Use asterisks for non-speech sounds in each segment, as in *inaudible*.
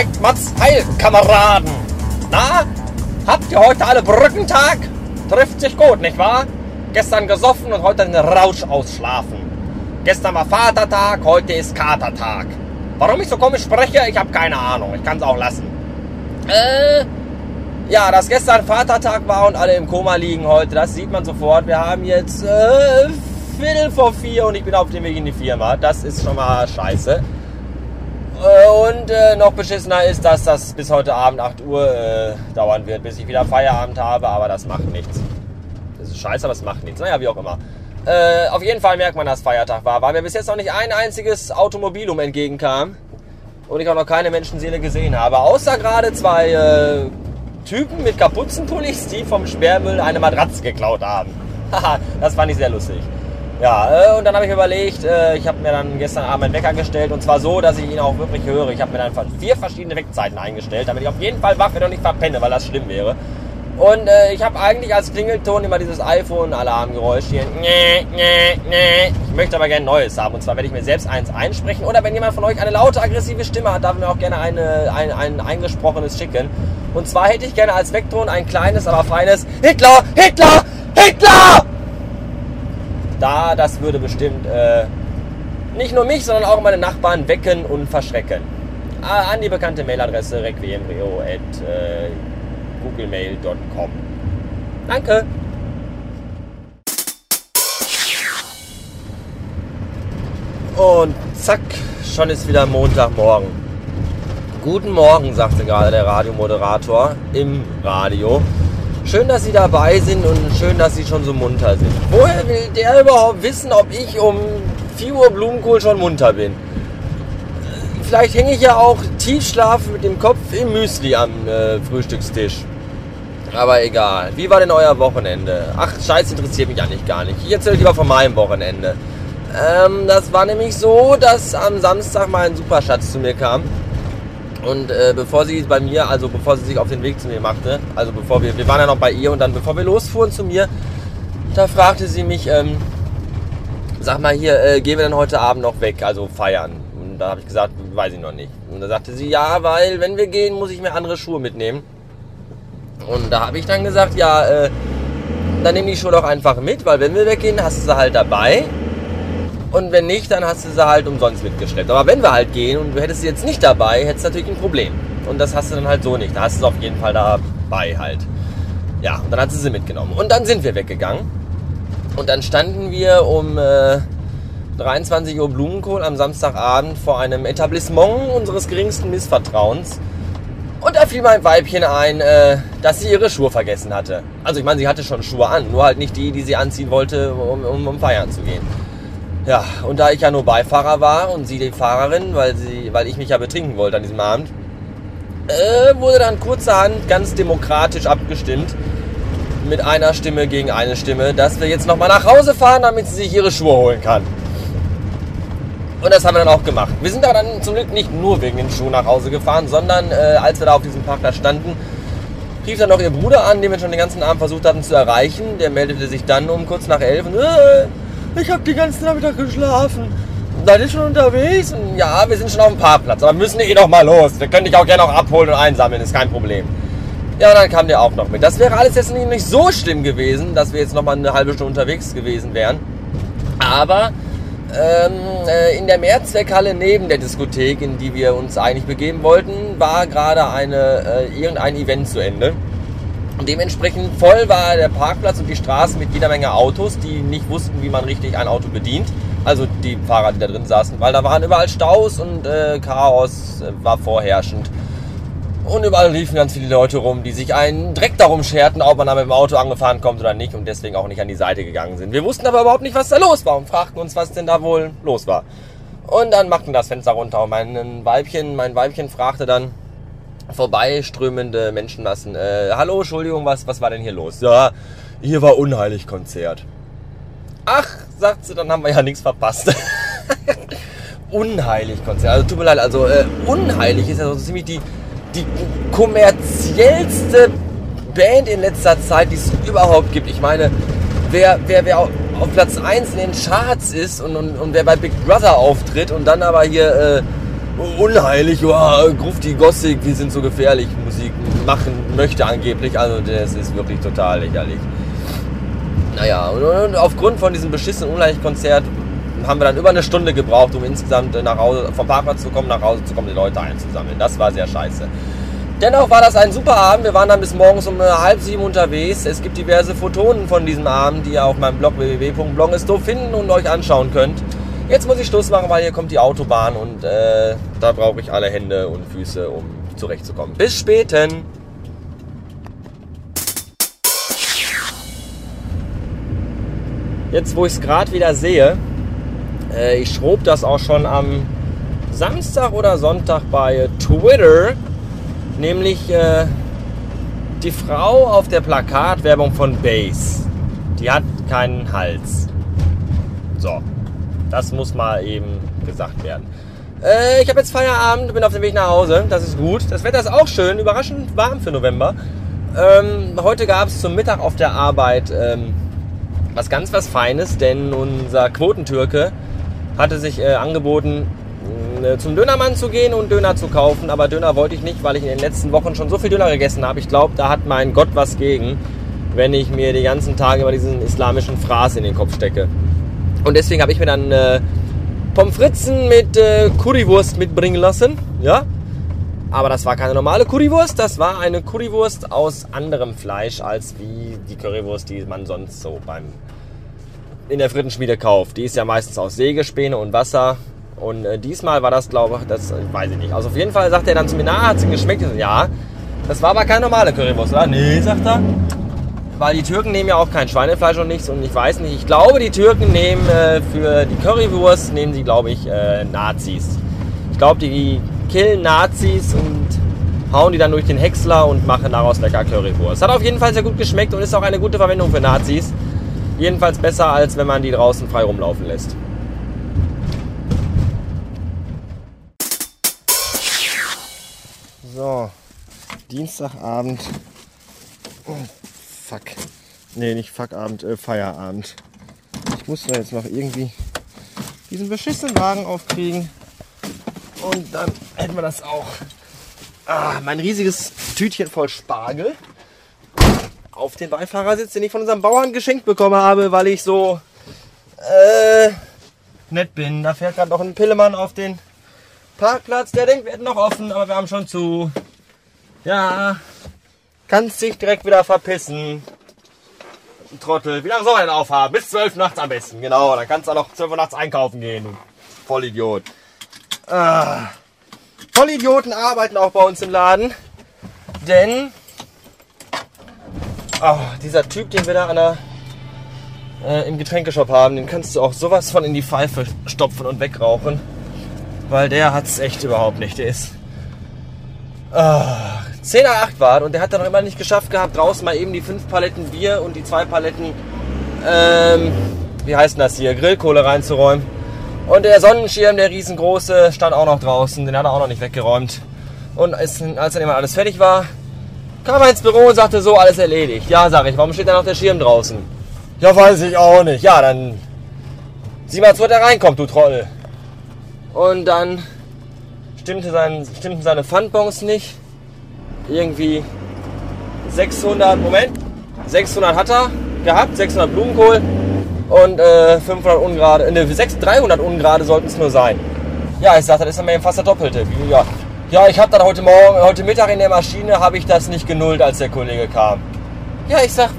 zeigt Mats Heil, Kameraden. Na, habt ihr heute alle Brückentag? Trifft sich gut, nicht wahr? Gestern gesoffen und heute einen Rausch ausschlafen. Gestern war Vatertag, heute ist Katertag. Warum ich so komisch spreche, ich habe keine Ahnung. Ich kann es auch lassen. Äh, ja, dass gestern Vatertag war und alle im Koma liegen heute, das sieht man sofort. Wir haben jetzt äh, Viertel vor vier und ich bin auf dem Weg in die Firma. Das ist schon mal scheiße. Und äh, noch beschissener ist, dass das bis heute Abend 8 Uhr äh, dauern wird, bis ich wieder Feierabend habe, aber das macht nichts. Das ist scheiße, aber es macht nichts. Naja, wie auch immer. Äh, auf jeden Fall merkt man, dass Feiertag war, weil mir bis jetzt noch nicht ein einziges Automobilum entgegenkam und ich auch noch keine Menschenseele gesehen habe. Außer gerade zwei äh, Typen mit Kapuzenpullis, die vom Sperrmüll eine Matratze geklaut haben. *laughs* Haha, das fand ich sehr lustig. Ja, äh, und dann habe ich überlegt, äh, ich habe mir dann gestern Abend einen Wecker gestellt und zwar so, dass ich ihn auch wirklich höre. Ich habe mir dann vier verschiedene Weckzeiten eingestellt, damit ich auf jeden Fall wach werde und nicht verpenne, weil das schlimm wäre. Und äh, ich habe eigentlich als Klingelton immer dieses iPhone-Alarmgeräusch hier. Ich möchte aber gerne Neues haben. Und zwar werde ich mir selbst eins einsprechen. Oder wenn jemand von euch eine laute, aggressive Stimme hat, darf mir auch gerne eine, ein, ein eingesprochenes schicken. Und zwar hätte ich gerne als Vekton ein kleines, aber feines Hitler, Hitler, Hitler! Da, das würde bestimmt äh, nicht nur mich, sondern auch meine Nachbarn wecken und verschrecken. Ah, an die bekannte Mailadresse requiemrio@ äh, googlemail.com. Danke. Und zack, schon ist wieder Montagmorgen. Guten Morgen, sagte gerade der Radiomoderator im Radio. Schön, dass Sie dabei sind und schön, dass Sie schon so munter sind. Woher will der überhaupt wissen, ob ich um 4 Uhr Blumenkohl schon munter bin? Vielleicht hänge ich ja auch tiefschlaf mit dem Kopf im Müsli am äh, Frühstückstisch. Aber egal. Wie war denn euer Wochenende? Ach, scheiße, interessiert mich eigentlich gar nicht. Ich erzähle lieber von meinem Wochenende. Ähm, das war nämlich so, dass am Samstag mal ein Superschatz zu mir kam. Und äh, bevor sie bei mir, also bevor sie sich auf den Weg zu mir machte, also bevor wir, wir waren ja noch bei ihr und dann bevor wir losfuhren zu mir, da fragte sie mich, ähm, sag mal hier, äh, gehen wir denn heute Abend noch weg, also feiern? Und da habe ich gesagt, weiß ich noch nicht. Und da sagte sie, ja, weil wenn wir gehen, muss ich mir andere Schuhe mitnehmen. Und da habe ich dann gesagt, ja, äh, dann nehme die Schuhe doch einfach mit, weil wenn wir weggehen, hast du sie halt dabei. Und wenn nicht, dann hast du sie halt umsonst mitgeschleppt. Aber wenn wir halt gehen und du hättest sie jetzt nicht dabei, hättest du natürlich ein Problem. Und das hast du dann halt so nicht. Da hast du sie auf jeden Fall dabei halt. Ja, und dann hat sie sie mitgenommen. Und dann sind wir weggegangen. Und dann standen wir um äh, 23 Uhr Blumenkohl am Samstagabend vor einem Etablissement unseres geringsten Missvertrauens. Und da fiel mein Weibchen ein, äh, dass sie ihre Schuhe vergessen hatte. Also ich meine, sie hatte schon Schuhe an, nur halt nicht die, die sie anziehen wollte, um, um, um feiern zu gehen. Ja, und da ich ja nur Beifahrer war und sie die Fahrerin, weil, sie, weil ich mich ja betrinken wollte an diesem Abend, äh, wurde dann kurzerhand ganz demokratisch abgestimmt, mit einer Stimme gegen eine Stimme, dass wir jetzt nochmal nach Hause fahren, damit sie sich ihre Schuhe holen kann. Und das haben wir dann auch gemacht. Wir sind aber dann zum Glück nicht nur wegen den Schuhen nach Hause gefahren, sondern äh, als wir da auf diesem Parkplatz standen, rief dann noch ihr Bruder an, den wir schon den ganzen Abend versucht hatten zu erreichen. Der meldete sich dann um kurz nach elf und äh, ich habe die ganze Nachmittag geschlafen. Seid ihr schon unterwegs? Ja, wir sind schon auf dem Parkplatz, aber müssen eh noch mal los. Wir können dich auch gerne auch abholen und einsammeln, ist kein Problem. Ja, dann kam der auch noch mit. Das wäre alles jetzt nicht so schlimm gewesen, dass wir jetzt noch mal eine halbe Stunde unterwegs gewesen wären. Aber ähm, äh, in der Mehrzweckhalle neben der Diskothek, in die wir uns eigentlich begeben wollten, war gerade eine, äh, irgendein Event zu Ende. Und dementsprechend voll war der Parkplatz und die Straße mit jeder Menge Autos, die nicht wussten, wie man richtig ein Auto bedient. Also die Fahrer, die da drin saßen, weil da waren überall Staus und äh, Chaos war vorherrschend. Und überall liefen ganz viele Leute rum, die sich einen Dreck darum scherten, ob man da mit dem Auto angefahren kommt oder nicht und deswegen auch nicht an die Seite gegangen sind. Wir wussten aber überhaupt nicht, was da los war und fragten uns, was denn da wohl los war. Und dann machten das Fenster runter und mein Weibchen, mein Weibchen fragte dann vorbeiströmende Menschenmassen, äh, hallo, Entschuldigung, was, was war denn hier los? Ja, hier war unheilig Konzert. Ach, sagt sie, dann haben wir ja nichts verpasst. *laughs* unheilig Konzert. Also tut mir leid, also äh, unheilig ist ja so ziemlich die die kommerziellste Band in letzter Zeit, die es überhaupt gibt. Ich meine, wer, wer, wer auf Platz 1 in den Charts ist und, und, und wer bei Big Brother auftritt und dann aber hier äh, unheilig, oh, Grufti, Gossig, wir sind so gefährlich, Musik machen möchte angeblich. Also das ist wirklich total lächerlich. Naja, und, und aufgrund von diesem beschissenen Unheilkonzert haben wir dann über eine Stunde gebraucht, um insgesamt nach Hause, vom Parkplatz zu kommen, nach Hause zu kommen, die Leute einzusammeln. Das war sehr scheiße. Dennoch war das ein super Abend. Wir waren dann bis morgens um halb sieben unterwegs. Es gibt diverse Fotonen von diesem Abend, die ihr auf meinem Blog www.blongisto finden und euch anschauen könnt. Jetzt muss ich Schluss machen, weil hier kommt die Autobahn und äh, da brauche ich alle Hände und Füße, um zurechtzukommen. Bis späten! Jetzt, wo ich es gerade wieder sehe, äh, ich schrob das auch schon am Samstag oder Sonntag bei Twitter, nämlich äh, die Frau auf der Plakatwerbung von Base. Die hat keinen Hals. So, das muss mal eben gesagt werden. Äh, ich habe jetzt Feierabend, bin auf dem Weg nach Hause. Das ist gut. Das Wetter ist auch schön, überraschend warm für November. Ähm, heute gab es zum Mittag auf der Arbeit ähm, was ganz was Feines, denn unser Quotentürke hatte sich äh, angeboten, äh, zum Dönermann zu gehen und Döner zu kaufen. Aber Döner wollte ich nicht, weil ich in den letzten Wochen schon so viel Döner gegessen habe. Ich glaube, da hat mein Gott was gegen, wenn ich mir die ganzen Tage über diesen islamischen Fraß in den Kopf stecke. Und deswegen habe ich mir dann äh, Pommes Fritzen mit äh, Currywurst mitbringen lassen. Ja, aber das war keine normale Currywurst, das war eine Currywurst aus anderem Fleisch als wie die Currywurst, die man sonst so beim in der Frittenschmiede kauft. Die ist ja meistens aus Sägespäne und Wasser. Und äh, diesmal war das, glaube ich, das weiß ich nicht. Also auf jeden Fall sagt er dann zu mir, na, hat sie geschmeckt? So, ja, das war aber keine normale Currywurst, oder? Nee, sagt er. Weil die Türken nehmen ja auch kein Schweinefleisch und nichts. Und ich weiß nicht, ich glaube, die Türken nehmen äh, für die Currywurst, nehmen sie, glaube ich, äh, Nazis. Ich glaube, die killen Nazis und hauen die dann durch den Häcksler und machen daraus lecker Currywurst. Hat auf jeden Fall sehr gut geschmeckt und ist auch eine gute Verwendung für Nazis. Jedenfalls besser, als wenn man die draußen frei rumlaufen lässt. So, Dienstagabend. Fuck. Nee, nicht Fuckabend, äh, Feierabend. Ich muss da jetzt noch irgendwie diesen beschissenen Wagen aufkriegen. Und dann hätten wir das auch. Ah, mein riesiges Tütchen voll Spargel auf den Beifahrersitz, den ich von unserem Bauern geschenkt bekommen habe, weil ich so äh, nett bin. Da fährt gerade noch ein Pillemann auf den Parkplatz. Der denkt, wir hätten noch offen, aber wir haben schon zu. Ja, kannst dich direkt wieder verpissen. Trottel. Wie lange soll er denn aufhaben? Bis 12 nachts am besten. Genau, dann kannst du auch noch 12 Uhr nachts einkaufen gehen. Du Vollidiot. Ah. Vollidioten arbeiten auch bei uns im Laden. Denn oh, dieser Typ, den wir da an der, äh, im Getränkeshop haben, den kannst du auch sowas von in die Pfeife stopfen und wegrauchen. Weil der hat es echt überhaupt nicht. Der ist oh, 10 nach 8 war und der hat dann noch immer nicht geschafft gehabt, draußen mal eben die 5 Paletten Bier und die 2 Paletten, ähm, wie heißt das hier, Grillkohle reinzuräumen. Und der Sonnenschirm, der riesengroße, stand auch noch draußen. Den hat er auch noch nicht weggeräumt. Und als, als dann immer alles fertig war, kam er ins Büro und sagte, so, alles erledigt. Ja, sag ich, warum steht da noch der Schirm draußen? Ja, weiß ich auch nicht. Ja, dann sieh mal zu, der reinkommt, du Troll. Und dann stimmte sein, stimmten seine Pfandbons nicht. Irgendwie 600, Moment, 600 hat er gehabt, 600 Blumenkohl und äh, 500 ungerade, ne, 600, 300 ungerade sollten es nur sein. Ja, ich sagte, das ist dann fast der Doppelte. Ja, ja ich habe dann heute Morgen, heute Mittag in der Maschine, habe ich das nicht genullt, als der Kollege kam. Ja, ich sag,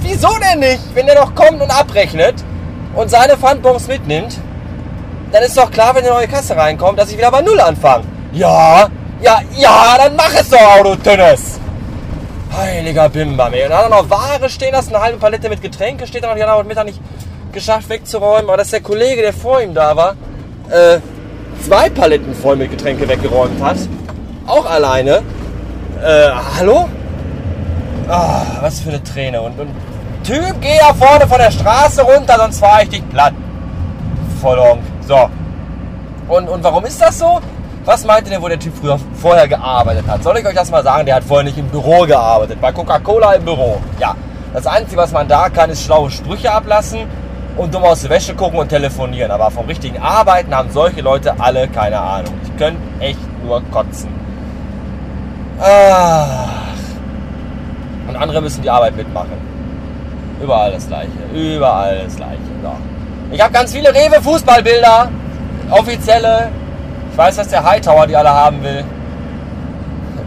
wieso denn nicht? Wenn der doch kommt und abrechnet und seine Pfandbons mitnimmt, dann ist doch klar, wenn eine neue Kasse reinkommt, dass ich wieder bei Null anfange. Ja, ja, ja, dann mach es doch, du Dünnes. Heiliger Bimba, ey. Und dann hat er noch Ware stehen lassen, eine halbe Palette mit Getränke steht da noch. Die hat er heute Mittag nicht geschafft wegzuräumen. Aber dass der Kollege, der vor ihm da war, äh, zwei Paletten voll mit Getränke weggeräumt hat. Auch alleine. Äh, hallo? Ah, was für eine Träne. Und, und Typ, geh da vorne von der Straße runter, sonst fahre ich dich platt. Vollong. So. Und, und warum ist das so? Was meint ihr, wo der Typ früher vorher gearbeitet hat? Soll ich euch das mal sagen? Der hat vorher nicht im Büro gearbeitet. Bei Coca-Cola im Büro. Ja. Das Einzige, was man da kann, ist schlaue Sprüche ablassen und dumm aus der Wäsche gucken und telefonieren. Aber vom richtigen Arbeiten haben solche Leute alle keine Ahnung. Ich könnte echt nur kotzen. Ach. Und andere müssen die Arbeit mitmachen. Überall das Gleiche. Überall das Gleiche. So. Ich habe ganz viele Rewe-Fußballbilder. Offizielle. Ich weiß, dass der Hightower die alle haben will.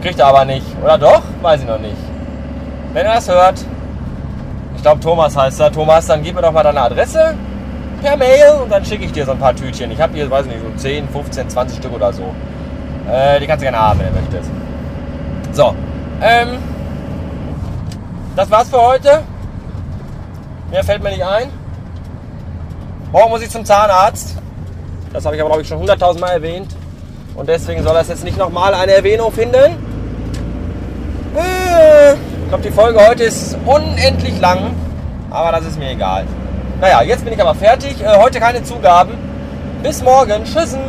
Kriegt er aber nicht. Oder doch? Weiß ich noch nicht. Wenn er das hört, ich glaube Thomas heißt er. Thomas, dann gib mir doch mal deine Adresse per Mail und dann schicke ich dir so ein paar Tütchen. Ich habe hier, weiß nicht, so 10, 15, 20 Stück oder so. Äh, die kannst du gerne haben, wenn du möchtest. So, ähm, das war's für heute. Mehr fällt mir nicht ein. Morgen muss ich zum Zahnarzt. Das habe ich aber, glaube ich, schon 100.000 Mal erwähnt. Und deswegen soll das jetzt nicht nochmal eine Erwähnung finden. Äh, ich glaube, die Folge heute ist unendlich lang. Aber das ist mir egal. Naja, jetzt bin ich aber fertig. Äh, heute keine Zugaben. Bis morgen. Tschüssen.